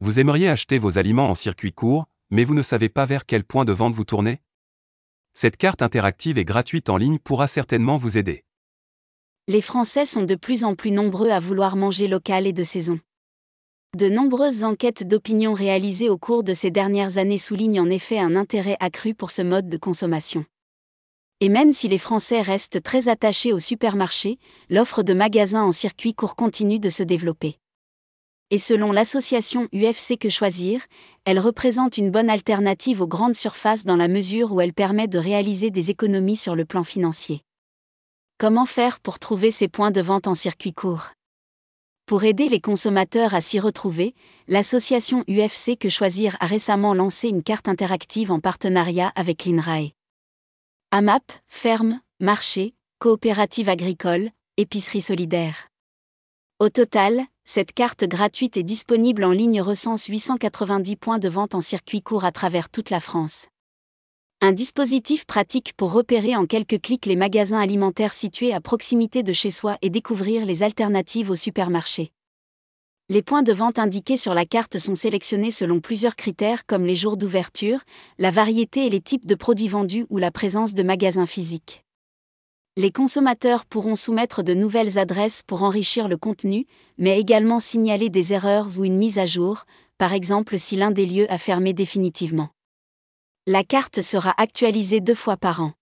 Vous aimeriez acheter vos aliments en circuit court, mais vous ne savez pas vers quel point de vente vous tournez Cette carte interactive et gratuite en ligne pourra certainement vous aider. Les Français sont de plus en plus nombreux à vouloir manger local et de saison. De nombreuses enquêtes d'opinion réalisées au cours de ces dernières années soulignent en effet un intérêt accru pour ce mode de consommation. Et même si les Français restent très attachés au supermarché, l'offre de magasins en circuit court continue de se développer. Et selon l'association UFC Que Choisir, elle représente une bonne alternative aux grandes surfaces dans la mesure où elle permet de réaliser des économies sur le plan financier. Comment faire pour trouver ces points de vente en circuit court? Pour aider les consommateurs à s'y retrouver, l'association UFC Que Choisir a récemment lancé une carte interactive en partenariat avec l'INRAE. AMAP, ferme, marché, coopérative agricole, épicerie solidaire. Au total, cette carte gratuite est disponible en ligne recense 890 points de vente en circuit court à travers toute la France. Un dispositif pratique pour repérer en quelques clics les magasins alimentaires situés à proximité de chez soi et découvrir les alternatives au supermarché. Les points de vente indiqués sur la carte sont sélectionnés selon plusieurs critères comme les jours d'ouverture, la variété et les types de produits vendus ou la présence de magasins physiques les consommateurs pourront soumettre de nouvelles adresses pour enrichir le contenu, mais également signaler des erreurs ou une mise à jour, par exemple si l'un des lieux a fermé définitivement. La carte sera actualisée deux fois par an.